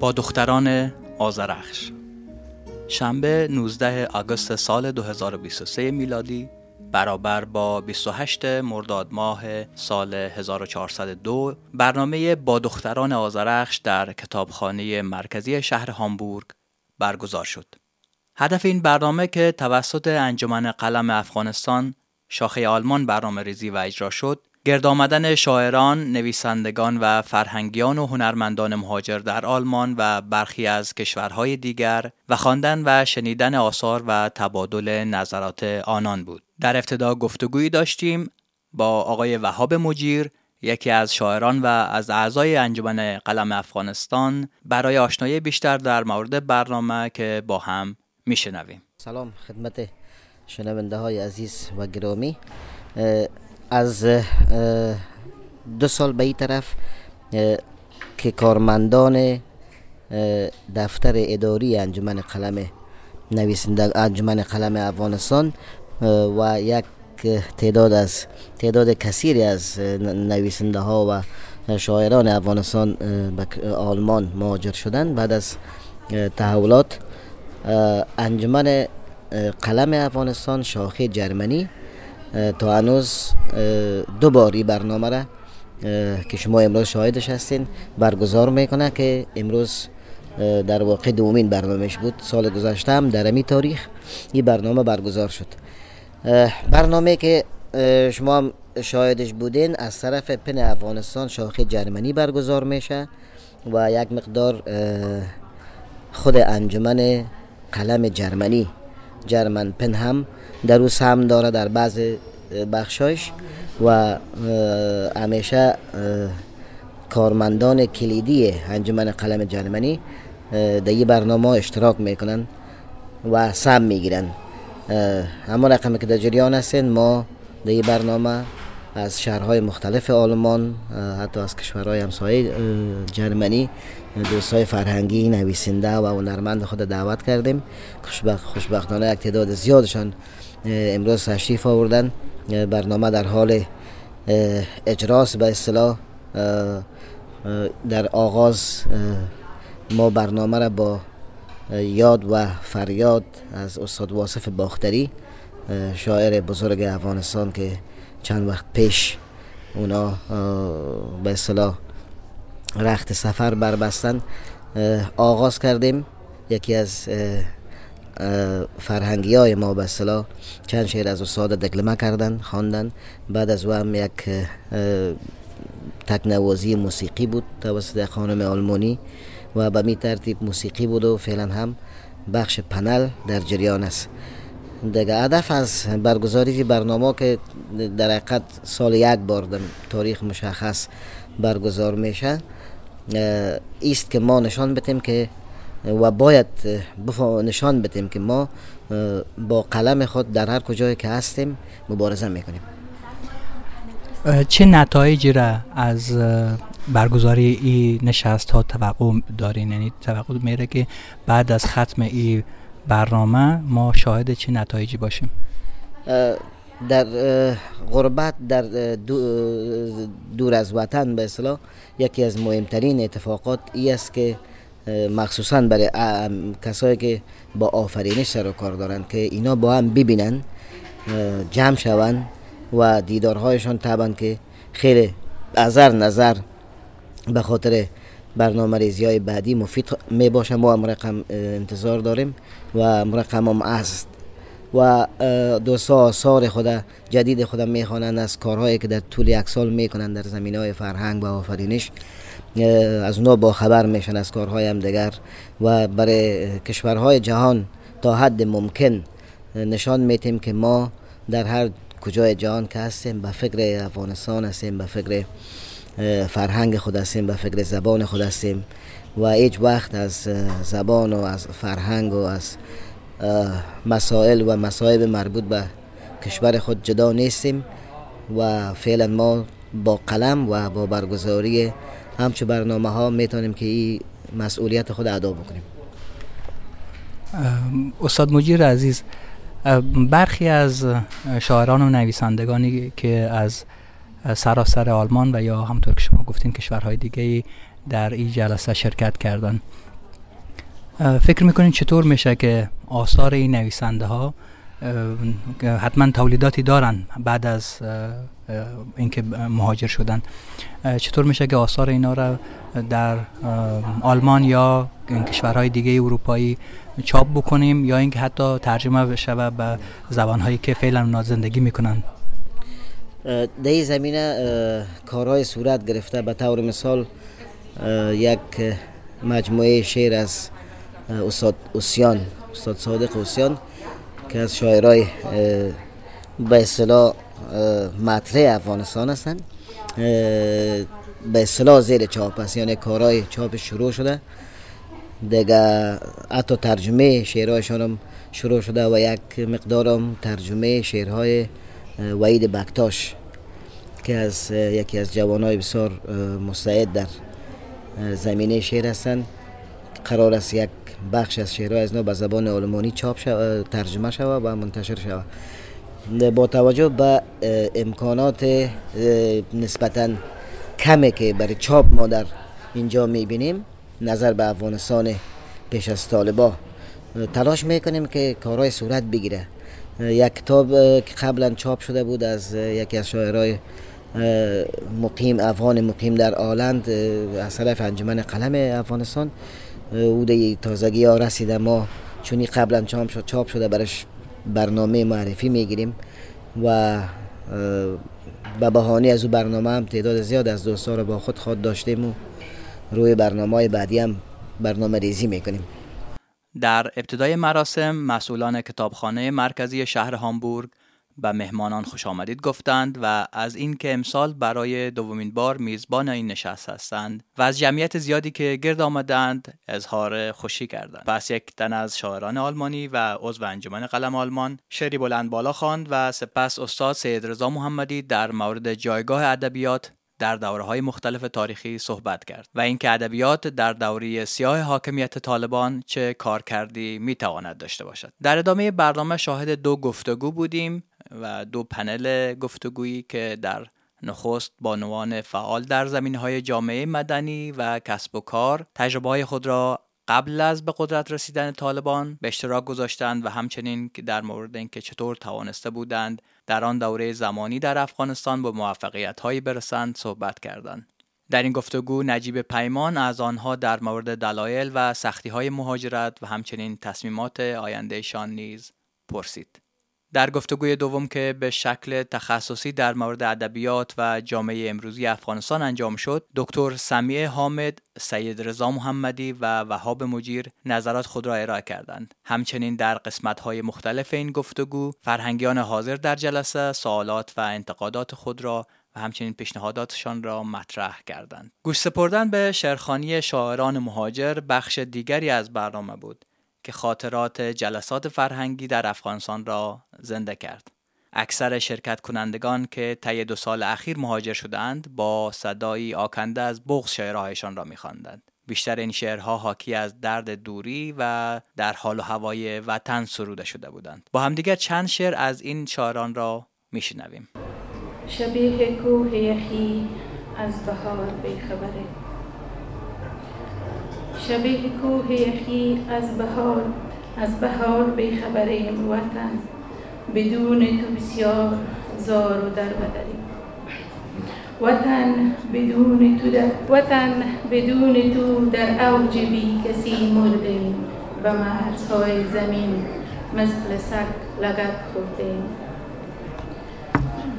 با دختران آزرخش شنبه 19 آگوست سال 2023 میلادی برابر با 28 مرداد ماه سال 1402 برنامه با دختران آزرخش در کتابخانه مرکزی شهر هامبورگ برگزار شد. هدف این برنامه که توسط انجمن قلم افغانستان شاخه آلمان برنامه ریزی و اجرا شد گرد آمدن شاعران، نویسندگان و فرهنگیان و هنرمندان مهاجر در آلمان و برخی از کشورهای دیگر و خواندن و شنیدن آثار و تبادل نظرات آنان بود. در ابتدا گفتگویی داشتیم با آقای وهاب مجیر یکی از شاعران و از اعضای انجمن قلم افغانستان برای آشنایی بیشتر در مورد برنامه که با هم میشنویم سلام خدمت شنونده های عزیز و گرامی از دو سال به این طرف که کارمندان دفتر اداری انجمن قلم نویسنده انجمن قلم افغانستان و یک تعداد از تعداد کثیری از نویسنده ها و شاعران افغانستان به آلمان مهاجر شدن بعد از تحولات انجمن قلم افغانستان شاخه جرمنی تا هنوز دو باری برنامه را که شما امروز شاهدش هستین برگزار می‌کنه که امروز در واقع دومین برنامهش بود. سال گذشته هم در امی تاریخ این برنامه برگزار شد. برنامه که شما هم شاهدش بودین از طرف پن افغانستان شاخه جرمنی برگزار میشه و یک مقدار خود انجمن قلم جرمنی جرمن پن هم در او سهم داره در بعض بخشایش و همیشه کارمندان کلیدی انجمن قلم جرمنی در این برنامه اشتراک می‌کنن و سهم می‌گیرن. اما رقمی که در جریان هستین ما در این برنامه از شهرهای مختلف آلمان حتی از کشورهای همسایه جرمنی دوستای فرهنگی نویسنده و هنرمند خود دعوت کردیم. خوشبخت خوشبختانه تعداد زیادشان امروز تشریف آوردن برنامه در حال اجراس به اصطلاح در آغاز ما برنامه را با یاد و فریاد از استاد واصف باختری شاعر بزرگ افغانستان که چند وقت پیش اونا به اصطلاح رخت سفر بربستن آغاز کردیم. یکی از فرهنگی های ما به اصطلاح چند شعر از استاد دکلمه کردن خواندن. بعد از او هم یک تکنوازی موسیقی بود توسط خانم آلمانی و به می ترتیب موسیقی بود و فعلا هم بخش پنل در جریان است. دیگه هدف از برگزاری برنامه که در حقیقت سال یک بار در تاریخ مشخص برگزار میشه است که ما نشان بتیم که و باید نشان بدیم که ما با قلم خود در هر کجایی که هستیم مبارزه می‌کنیم. چه نتایجی را از برگزاری این نشست ها توقع دارین؟ یعنی توقع میره که بعد از ختم این برنامه ما شاهد چه نتایجی باشیم؟ در غربت در دور از وطن به اصطلاح یکی از مهمترین اتفاقات ای است که مخصوصا برای کسایی که با آفرینش سر و کار دارند که اینا با هم ببینن جمع شوند و دیدارهایشان طبعا که خیلی ازر نظر به خاطر برنامه ریزی های بعدی مفید می باشه ما هم رقم انتظار داریم و رقم هم است و دوستا آثار خود جدید خود می‌خوانند از کارهایی که در طول یک سال می‌کنند در زمین های فرهنگ و آفرینش. از اونا با خبر میشن از کارهای هم دیگر و برای کشورهای جهان تا حد ممکن نشان میتیم که ما در هر کجای جهان که هستیم به فکر افغانستان هستیم به فکر فرهنگ خود هستیم به فکر زبان خود هستیم. و هیچ وقت از زبان و از فرهنگ و از مسائل و مسائب مربوط به کشور خود جدا نیستیم و فعلا ما با قلم و با برگزاری همچه برنامه ها می‌تونیم که این مسئولیت خود ادا بکنیم. استاد مجیر عزیز برخی از شاعران و نویسندگانی که از سراسر آلمان و یا همطور که شما گفتین کشورهای دیگه در این جلسه شرکت کردن. فکر می‌کنین چطور میشه که آثار این نویسنده ها حتما تولیداتی دارن بعد از اینکه مهاجر شدن؟ چطور میشه که آثار اینا را در آلمان یا کشورهای دیگه اروپایی چاپ بکنیم یا اینکه حتی ترجمه بشه به زبانهایی که فعلا اونا زندگی می‌کنن؟ در این زمینه کارهای صورت گرفته. به طور مثال یک مجموعه شعر از استاد اوسیان استاد صادق اوسیان که از شاعرای به اصطلاح مطرح افغانستان هستند به اصطلاح زیر چاپ است یعنی کارهای چاپ شروع شده. دیگه حتی ترجمه شعرهایشان هم شروع شده و یک مقدارم ترجمه شعرهای وعید بکتاش که از یکی از جوانای بسیار مستعد در زمینه شعر هستند قرار است یک بخش از شعرهای از نو به زبان آلمانی چاپ شود ترجمه شود و منتشر شود با توجه به امکانات نسبتا کمی که برای چاپ ما در اینجا می‌بینیم نظر به افغانستان پیش از طالبا. تلاش می‌کنیم که کارهای صورت بگیره. یک کتاب که قبلا چاپ شده بود از یکی از شاعرای مقیم افغان مقیم در آلند از طرف انجمن قلم افغانستان. او تازگی ها رسیده. ما چونی قبلا چاپ شد چاپ شده برش برنامه معرفی می‌گیریم و به بهانه از او برنامه هم تعداد زیاد از دوستا رو با خود خود داشتیم و روی برنامه بعدی هم برنامه ریزی می‌کنیم. در ابتدای مراسم مسئولان کتابخانه مرکزی شهر هامبورگ به مهمانان خوش آمدید گفتند و از اینکه امسال برای دومین بار میزبان این نشست هستند و از جمعیت زیادی که گرد آمدند اظهار خوشی کردند. پس یک تن از شاعران آلمانی و عضو انجمن قلم آلمان شعری بلند بالا خواند و سپس استاد سید رضا محمدی در مورد جایگاه ادبیات در دوره های مختلف تاریخی صحبت کرد و اینکه ادبیات در دوره سیاه حاکمیت طالبان چه کار کردی می تواند داشته باشد. در ادامه برنامه شاهد دو گفتگو بودیم. و دو پنل گفتگویی که در نخست بانوان فعال در زمین های جامعه مدنی و کسب و کار تجربه های خود را قبل از به قدرت رسیدن طالبان به اشتراک گذاشتند و همچنین در مورد اینکه چطور توانسته بودند در آن دوره زمانی در افغانستان به موفقیت هایی برسند صحبت کردند. در این گفتگو نجیب پیمان از آنها در مورد دلایل و سختی های مهاجرت و همچنین تصمیمات آیندهشان نیز پرسید. در گفتگوی دوم که به شکل تخصصی در مورد ادبیات و جامعه امروزی افغانستان انجام شد دکتر سمیع حامد سید رضا محمدی و وهاب مجیر نظرات خود را ارائه کردند همچنین در قسمت‌های مختلف این گفتگو فرهنگیان حاضر در جلسه سوالات و انتقادات خود را و همچنین پیشنهاداتشان را مطرح کردند. گوش سپردن به شعرخانی شاعران مهاجر بخش دیگری از برنامه بود که خاطرات جلسات فرهنگی در افغانستان را زنده کرد. اکثر شرکت کنندگان که طی دو سال اخیر مهاجر شدند با صدایی آکنده از بغض شعرهایشان را میخواندند. بیشتر این شعرها حاکی از درد دوری و در حال و هوای وطن سروده شده بودند. با همدیگر چند شعر از این شاعران را میشنویم. شبیه کوه یخی از بهار بیخبره شبیه کوه یخی از بهار از بهار بیخبره وطن بدون تو بسیار زار و در بدری. وطن بدون تو در وطن بدون تو در اوج بی کسی مرده. به مرزهای زمین مثل سگ لگت خورده.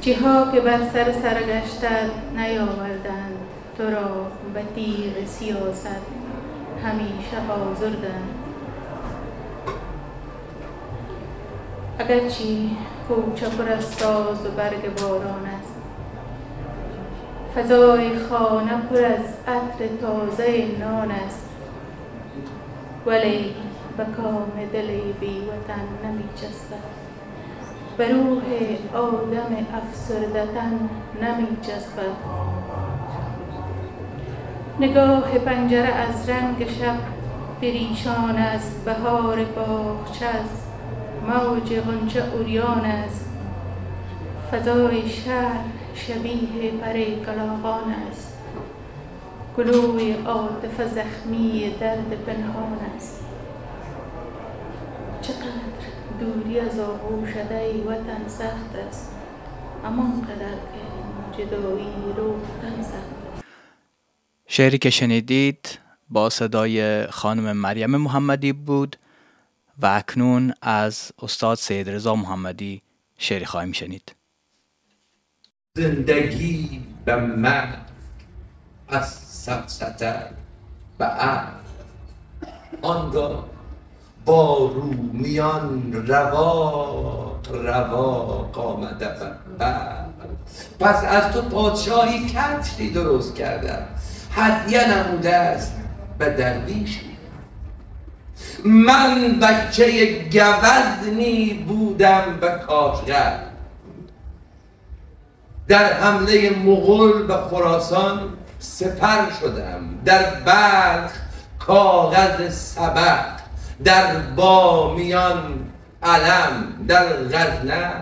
چیها که بر سر سرگشتت نیاوردند تو را به تیغ سیاست. همیشه آزردند اگرچی کوچه پر از ساز و برگ باران است. فضای خانه پر از عطر تازه نان است. ولی به کام دل بی وطن نمی چسبد به روح آدم افسردتن نمی چسبد نگاه پنجره از رنگ شب پریشان است بهار باغچه است. موج غنچه اوریان است. فضای شهر شبیه پره کلاغان است. گلوی عاطفه زخمی درد پنهان است. چقدر دوری از آغوشده وطن سخت است. اما قدر که جدایی رو سخت شعری که شنیدید با صدای خانم مریم محمدی بود و اکنون از استاد سید رضا محمدی شعری خواهیم شنید. زندگی به من از سفسته به آنگاه با رومیان روا روا آمده پس از تو پادشاهی کتری درست کردم. هدیه نموده است به درویشی من بچه گوزنی بودم به کاشغر در حمله مغول به خراسان سپر شدم. در بلخ کاغذ سبق در بامیان علم در غزنه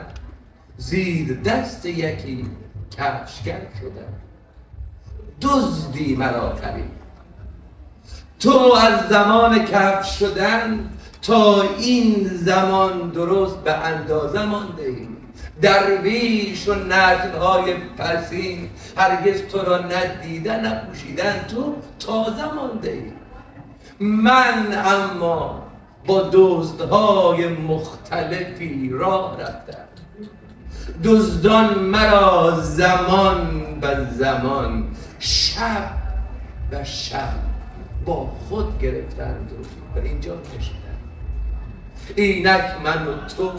زیر دست یکی کفشگر شدم. دزدی مرا تو از زمان کف شدن تا این زمان درست به اندازه مانده ای. درویش و های پسین هرگز تو را ندیدن نپوشیدن تو تازه مانده ای. من اما با دزدهای مختلفی راه رفتم. دزدان مرا زمان به زمان شب و شب با خود گرفتند و اینجا کشیدن اینک من و تو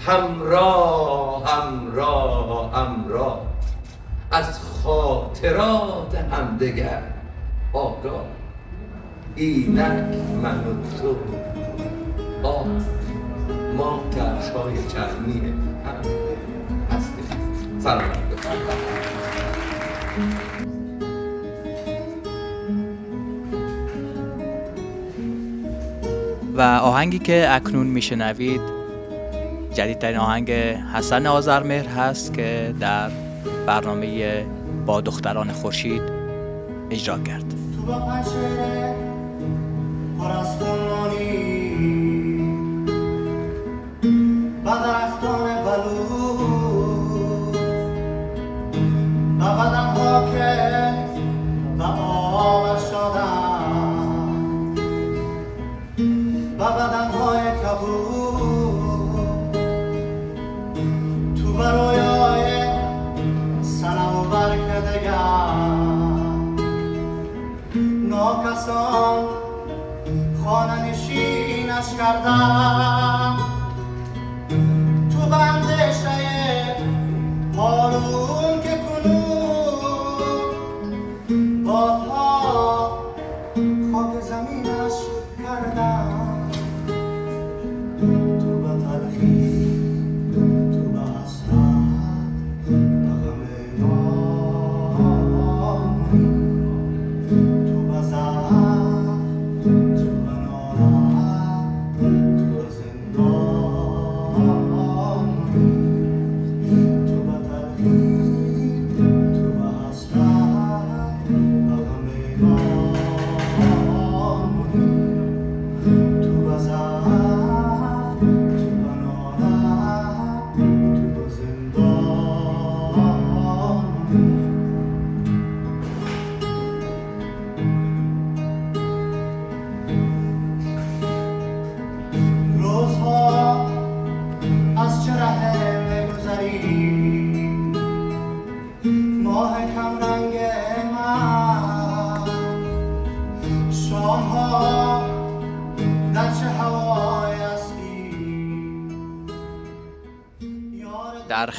همراه همراه همراه. از خاطرات همدگر آگاه. اینک من و تو آه ما کفش های چرمی هم هستیم. سلام. و آهنگی که اکنون میشنوید جدیدترین آهنگ حسن آذرمهر هست که در برنامه با دختران خورشید اجرا کرد. ناکسان خانه نشینش کردم.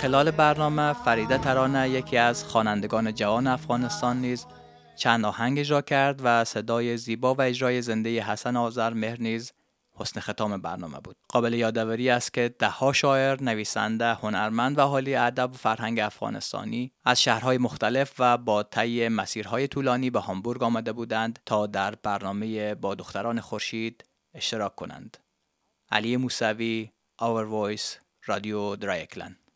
خلال برنامه فریده ترانه یکی از خوانندگان جوان افغانستان نیز چند آهنگ اجرا کرد و صدای زیبا و اجرای زنده حسن آذر مهر نیز حسن ختام برنامه بود. قابل یادآوری است که دهها شاعر نویسنده هنرمند و حالی ادب و فرهنگ افغانستانی از شهرهای مختلف و با طی مسیرهای طولانی به هامبورگ آمده بودند تا در برنامه با دختران خورشید اشتراک کنند. علی موسوی Our Voice رادیو درایکلن